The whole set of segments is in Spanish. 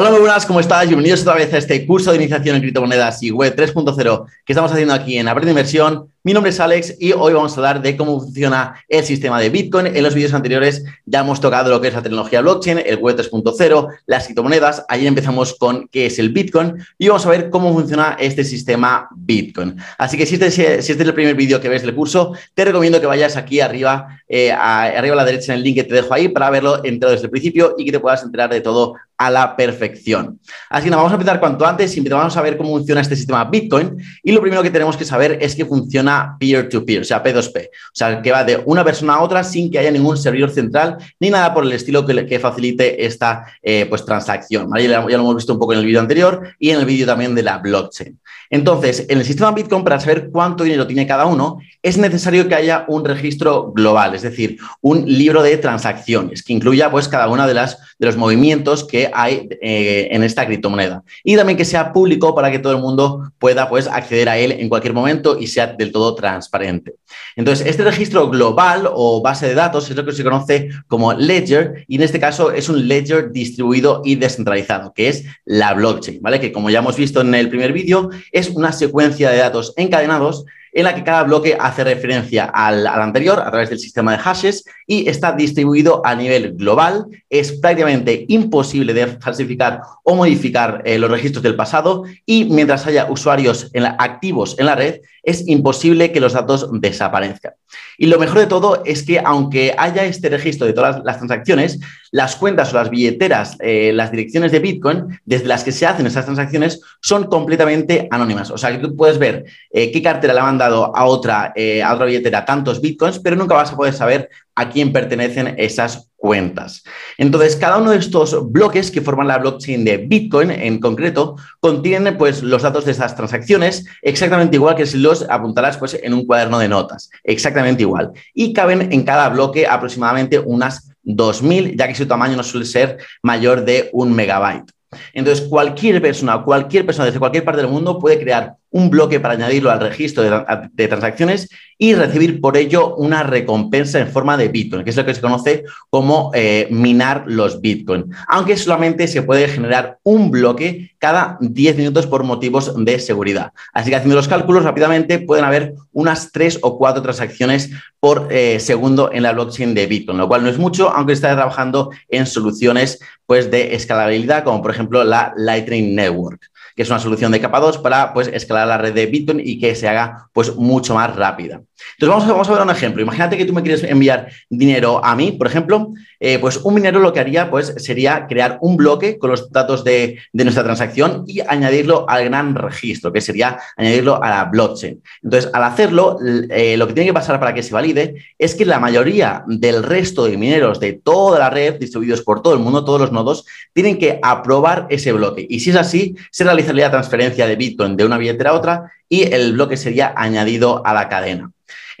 Hola, muy buenas, ¿cómo estás? Bienvenidos otra vez a este curso de iniciación en criptomonedas y web 3.0 que estamos haciendo aquí en Aprende Inversión. Mi nombre es Alex y hoy vamos a hablar de cómo funciona el sistema de Bitcoin. En los vídeos anteriores ya hemos tocado lo que es la tecnología blockchain, el web 3.0, las criptomonedas. Ayer empezamos con qué es el Bitcoin y vamos a ver cómo funciona este sistema Bitcoin. Así que si este, si este es el primer vídeo que ves del curso, te recomiendo que vayas aquí arriba, eh, arriba a la derecha en el link que te dejo ahí para verlo entero desde el principio y que te puedas enterar de todo a la perfección. Así que vamos a empezar cuanto antes y vamos a ver cómo funciona este sistema Bitcoin. Y lo primero que tenemos que saber es que funciona peer-to-peer, o sea, P2P. O sea, que va de una persona a otra sin que haya ningún servidor central ni nada por el estilo que, facilite esta eh, pues, transacción. Ya, lo hemos visto un poco en el vídeo anterior y en el vídeo también de la blockchain. Entonces, en el sistema Bitcoin, para saber cuánto dinero tiene cada uno, es necesario que haya un registro global, es decir, un libro de transacciones que incluya pues, cada uno de, las, de los movimientos que hay eh, en esta criptomoneda. Y también que sea público para que todo el mundo pueda pues, acceder a él en cualquier momento y sea del todo transparente. Entonces, este registro global o base de datos es lo que se conoce como ledger y en este caso es un ledger distribuido y descentralizado, que es la blockchain, ¿vale? Que como ya hemos visto en el primer vídeo, es una secuencia de datos encadenados en la que cada bloque hace referencia al, anterior a través del sistema de hashes y está distribuido a nivel global. Es prácticamente imposible de falsificar o modificar eh, los registros del pasado y mientras haya usuarios activos en la red, es imposible que los datos desaparezcan. Y lo mejor de todo es que aunque haya este registro de todas las transacciones, las cuentas o las billeteras, eh, las direcciones de Bitcoin, desde las que se hacen esas transacciones, son completamente anónimas. O sea que tú puedes ver eh, qué cartera le han dado a otra, eh, a otra billetera tantos Bitcoins, pero nunca vas a poder saber a quién pertenecen esas cuentas. Entonces, cada uno de estos bloques que forman la blockchain de Bitcoin en concreto contienen pues, los datos de esas transacciones exactamente igual que si los apuntarás pues, en un cuaderno de notas, exactamente igual. Y caben en cada bloque aproximadamente unas 2.000, ya que su tamaño no suele ser mayor de un megabyte. Entonces, cualquier persona, cualquier persona desde cualquier parte del mundo puede crear un bloque para añadirlo al registro de, transacciones y recibir por ello una recompensa en forma de Bitcoin, que es lo que se conoce como eh, minar los Bitcoin, aunque solamente se puede generar un bloque cada 10 minutos por motivos de seguridad. Así que haciendo los cálculos rápidamente pueden haber unas 3 o 4 transacciones por eh, segundo en la blockchain de Bitcoin, lo cual no es mucho, aunque está trabajando en soluciones pues, de escalabilidad, como por ejemplo la Lightning Network que es una solución de capa 2 para pues, escalar la red de Bitcoin y que se haga pues, mucho más rápida. Entonces, vamos a, ver un ejemplo. Imagínate que tú me quieres enviar dinero a mí, por ejemplo, eh, pues un minero lo que haría pues, sería crear un bloque con los datos de, nuestra transacción y añadirlo al gran registro, que sería añadirlo a la blockchain. Entonces, al hacerlo, eh, lo que tiene que pasar para que se valide es que la mayoría del resto de mineros de toda la red, distribuidos por todo el mundo, todos los nodos, tienen que aprobar ese bloque. Y si es así, se realizaría la transferencia de Bitcoin de una billetera a otra y el bloque sería añadido a la cadena.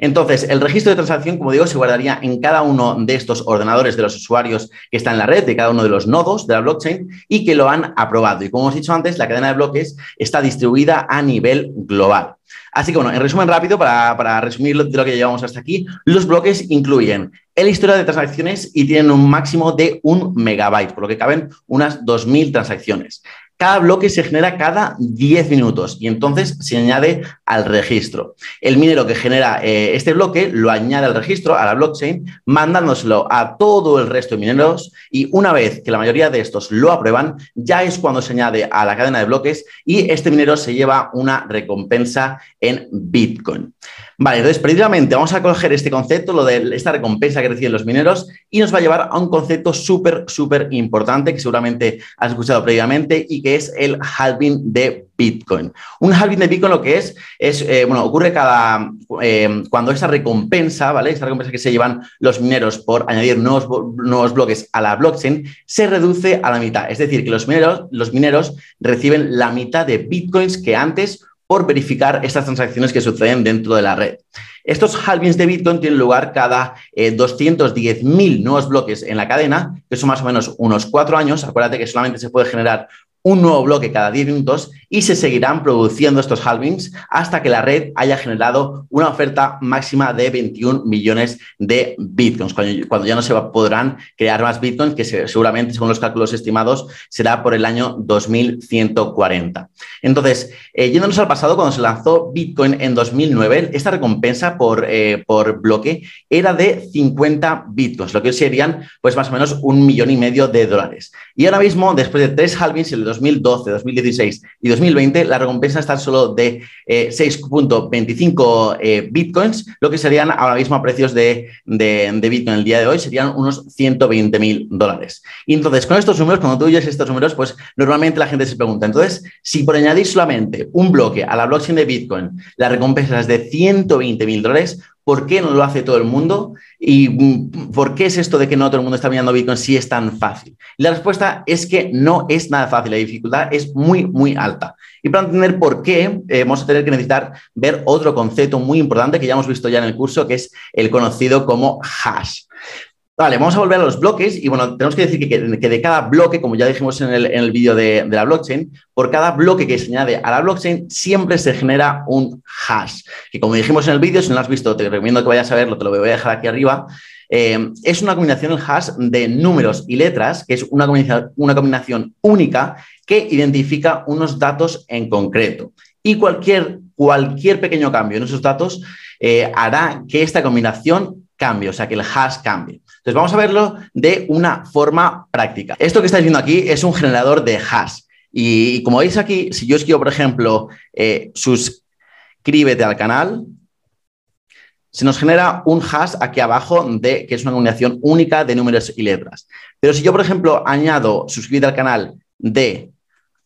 Entonces, el registro de transacción, como digo, se guardaría en cada uno de estos ordenadores de los usuarios que están en la red, de cada uno de los nodos de la blockchain y que lo han aprobado. Y como hemos dicho antes, la cadena de bloques está distribuida a nivel global. Así que bueno, en resumen rápido, para, resumir lo, de lo que llevamos hasta aquí, los bloques incluyen el historial de transacciones y tienen un máximo de un megabyte, por lo que caben unas 2.000 transacciones. Cada bloque se genera cada 10 minutos y entonces se añade al registro. El minero que genera eh, este bloque lo añade al registro, a la blockchain, mandándoselo a todo el resto de mineros y una vez que la mayoría de estos lo aprueban, ya es cuando se añade a la cadena de bloques y este minero se lleva una recompensa en Bitcoin. Vale, entonces precisamente vamos a coger este concepto, lo de esta recompensa que reciben los mineros, y nos va a llevar a un concepto súper, súper importante que seguramente has escuchado previamente y que es el halving de Bitcoin. Un halving de Bitcoin lo que es, es eh, bueno, ocurre cada, eh, cuando esa recompensa, ¿vale? Esta recompensa que se llevan los mineros por añadir nuevos, nuevos bloques a la blockchain, se reduce a la mitad. Es decir, que los mineros, los mineros reciben la mitad de Bitcoins que antes por verificar estas transacciones que suceden dentro de la red. Estos halvings de Bitcoin tienen lugar cada 210.000 eh, nuevos bloques en la cadena, que son más o menos unos cuatro años. Acuérdate que solamente se puede generar un nuevo bloque cada 10 minutos y se seguirán produciendo estos halvings hasta que la red haya generado una oferta máxima de 21 millones de bitcoins, cuando, ya no se podrán crear más bitcoins, que seguramente, según los cálculos estimados, será por el año 2140. Entonces, eh, yéndonos al pasado, cuando se lanzó Bitcoin en 2009, esta recompensa por, eh, por bloque era de 50 bitcoins, lo que serían pues más o menos un millón y medio de dólares. Y ahora mismo, después de tres halvings, 2012, 2016 y 2020, la recompensa está solo de 6.25 eh, eh, bitcoins, lo que serían ahora mismo a precios de, de, bitcoin el día de hoy, serían unos 120 mil dólares. Y entonces, con estos números, cuando tú oyes estos números, pues normalmente la gente se pregunta, entonces, si por añadir solamente un bloque a la blockchain de bitcoin, la recompensa es de 120 mil dólares, ¿Por qué no lo hace todo el mundo? ¿Y mm, por qué es esto de que no todo el mundo está mirando Bitcoin si es tan fácil? la respuesta es que no es nada fácil, la dificultad es muy, muy alta. Y para entender por qué, eh, vamos a tener que necesitar ver otro concepto muy importante que ya hemos visto ya en el curso, que es el conocido como hash. Vale, vamos a volver a los bloques y bueno, tenemos que decir que, de cada bloque, como ya dijimos en el, vídeo de, la blockchain, por cada bloque que se añade a la blockchain siempre se genera un hash, que como dijimos en el vídeo, si no lo has visto, te recomiendo que vayas a verlo, te lo voy a dejar aquí arriba. Eh, es una combinación el hash de números y letras, que es una combinación, una combinación única que identifica unos datos en concreto. Y cualquier, cualquier pequeño cambio en esos datos eh, hará que esta combinación cambie, o sea, que el hash cambie. Entonces, vamos a verlo de una forma práctica. Esto que estáis viendo aquí es un generador de hash. Y, como veis aquí, si yo escribo, por ejemplo, eh, suscríbete al canal, se nos genera un hash aquí abajo de que es una combinación única de números y letras. Pero si yo, por ejemplo, añado suscríbete al canal de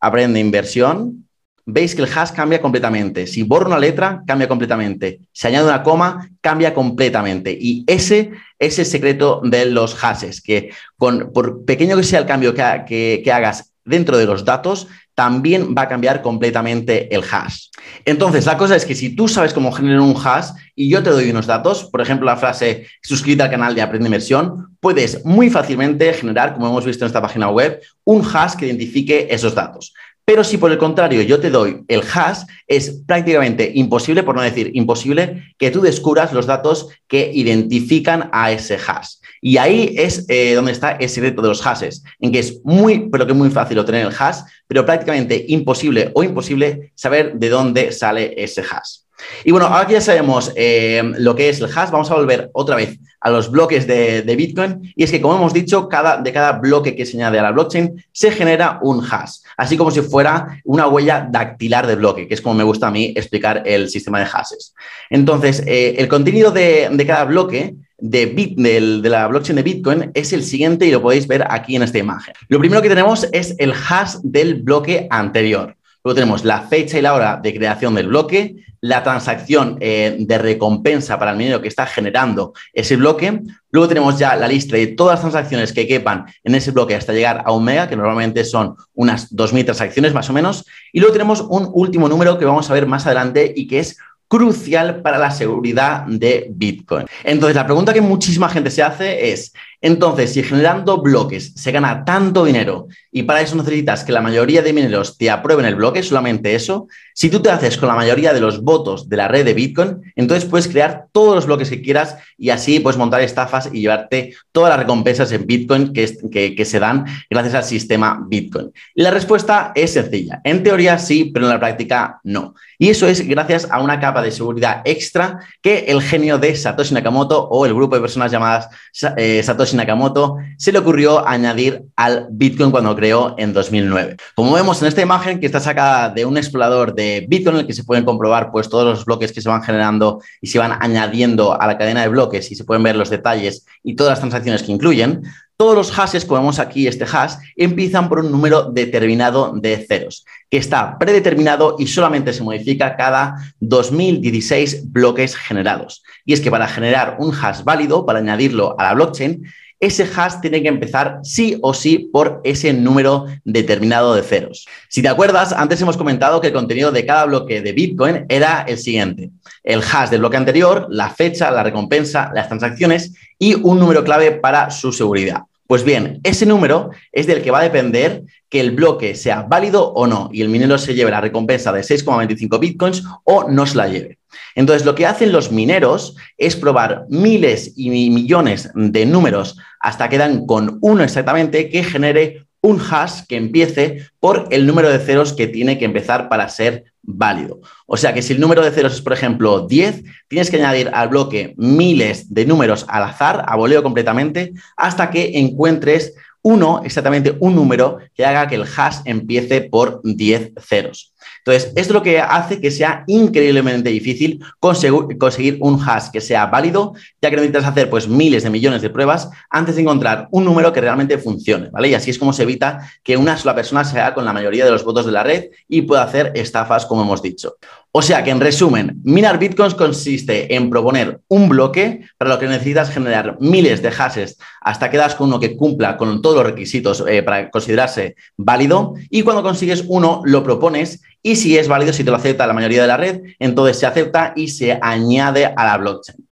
Aprende Inversión, veis que el hash cambia completamente. Si borro una letra, cambia completamente. Si añado una coma, cambia completamente. Y ese es el secreto de los hashes, que por pequeño que sea el cambio que, que hagas dentro de los datos, también va a cambiar completamente el hash. Entonces, la cosa es que si tú sabes cómo generar un hash y yo te doy unos datos, por ejemplo, la frase suscríbete al canal de Aprende Inversión, puedes muy fácilmente generar, como hemos visto en esta página web, un hash que identifique esos datos. Pero si por el contrario yo te doy el hash, es prácticamente imposible, por no decir imposible, que tú descubras los datos que identifican a ese hash. Y ahí es eh, donde está el secreto de los hashes, en que es muy, pero que muy fácil obtener el hash, pero prácticamente imposible o imposible saber de dónde sale ese hash. Y bueno, ahora que ya sabemos eh, lo que es el hash, vamos a volver otra vez a los bloques de, Bitcoin. Y es que, como hemos dicho, cada, de cada bloque que se añade a la blockchain se genera un hash, así como si fuera una huella dactilar de bloque, que es como me gusta a mí explicar el sistema de hashes. Entonces, eh, el contenido de, cada bloque de, de, la blockchain de Bitcoin es el siguiente y lo podéis ver aquí en esta imagen. Lo primero que tenemos es el hash del bloque anterior. Luego tenemos la fecha y la hora de creación del bloque, la transacción eh, de recompensa para el minero que está generando ese bloque. Luego tenemos ya la lista de todas las transacciones que quepan en ese bloque hasta llegar a un mega, que normalmente son unas 2.000 transacciones más o menos. Y luego tenemos un último número que vamos a ver más adelante y que es crucial para la seguridad de Bitcoin. Entonces, la pregunta que muchísima gente se hace es, entonces, si generando bloques se gana tanto dinero y para eso necesitas que la mayoría de mineros te aprueben el bloque, solamente eso, si tú te haces con la mayoría de los votos de la red de Bitcoin, entonces puedes crear todos los bloques que quieras y así puedes montar estafas y llevarte todas las recompensas en Bitcoin que, se dan gracias al sistema Bitcoin. Y la respuesta es sencilla. En teoría sí, pero en la práctica no. Y eso es gracias a una capa de seguridad extra que el genio de Satoshi Nakamoto o el grupo de personas llamadas eh, Satoshi Nakamoto se le ocurrió añadir al Bitcoin cuando creó en 2009. Como vemos en esta imagen que está sacada de un explorador de Bitcoin en el que se pueden comprobar pues todos los bloques que se van generando y se van añadiendo a la cadena de bloques y se pueden ver los detalles y todas las transacciones que incluyen, todos los hashes, como vemos aquí, este hash, empiezan por un número determinado de ceros, que está predeterminado y solamente se modifica cada 2016 bloques generados. Y es que para generar un hash válido, para añadirlo a la blockchain, ese hash tiene que empezar sí o sí por ese número determinado de ceros. Si te acuerdas, antes hemos comentado que el contenido de cada bloque de Bitcoin era el siguiente. El hash del bloque anterior, la fecha, la recompensa, las transacciones y un número clave para su seguridad. Pues bien, ese número es del que va a depender que el bloque sea válido o no y el minero se lleve la recompensa de 6,25 bitcoins o no se la lleve. Entonces, lo que hacen los mineros es probar miles y millones de números hasta que dan con uno exactamente que genere un hash que empiece por el número de ceros que tiene que empezar para ser válido. O sea que si el número de ceros es, por ejemplo, 10, tienes que añadir al bloque miles de números al azar, a voleo completamente, hasta que encuentres uno, exactamente un número que haga que el hash empiece por 10 ceros. Entonces, esto es lo que hace que sea increíblemente difícil conseguir un hash que sea válido, ya que necesitas hacer pues miles de millones de pruebas antes de encontrar un número que realmente funcione, ¿vale? Y así es como se evita que una sola persona se haga con la mayoría de los votos de la red y pueda hacer estafas, como hemos dicho. O sea que, en resumen, minar bitcoins consiste en proponer un bloque para lo que necesitas generar miles de hashes hasta que das con uno que cumpla con todos los requisitos eh, para considerarse válido y cuando consigues uno lo propones y si es válido, si te lo acepta la mayoría de la red, entonces se acepta y se añade a la blockchain.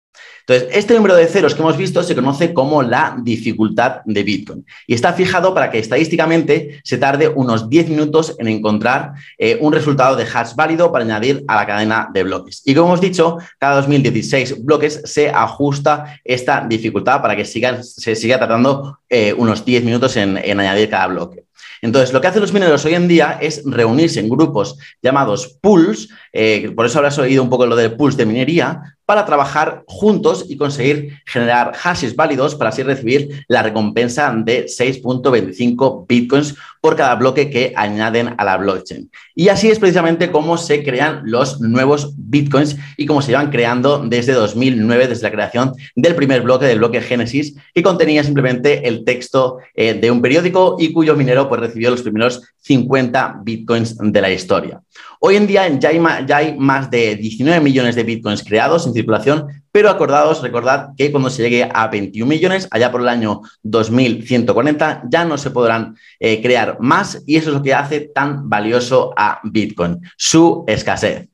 Entonces, este número de ceros que hemos visto se conoce como la dificultad de Bitcoin y está fijado para que estadísticamente se tarde unos 10 minutos en encontrar eh, un resultado de hash válido para añadir a la cadena de bloques. Y como hemos dicho, cada 2016 bloques se ajusta esta dificultad para que se siga tardando eh, unos 10 minutos en añadir cada bloque. Entonces, lo que hacen los mineros hoy en día es reunirse en grupos llamados pools, eh, por eso habrás oído un poco lo de pools de minería, para trabajar juntos y conseguir generar hashes válidos para así recibir la recompensa de 6.25 bitcoins por cada bloque que añaden a la blockchain. Y así es precisamente cómo se crean los nuevos bitcoins y cómo se llevan creando desde 2009, desde la creación del primer bloque, del bloque Génesis, que contenía simplemente el texto eh, de un periódico y cuyo minero pues, recibió los primeros 50 bitcoins de la historia. Hoy en día ya hay, más, de 19 millones de bitcoins creados en circulación, pero acordados, recordad que cuando se llegue a 21 millones, allá por el año 2140, ya no se podrán eh, crear más y eso es lo que hace tan valioso a Bitcoin, su escasez.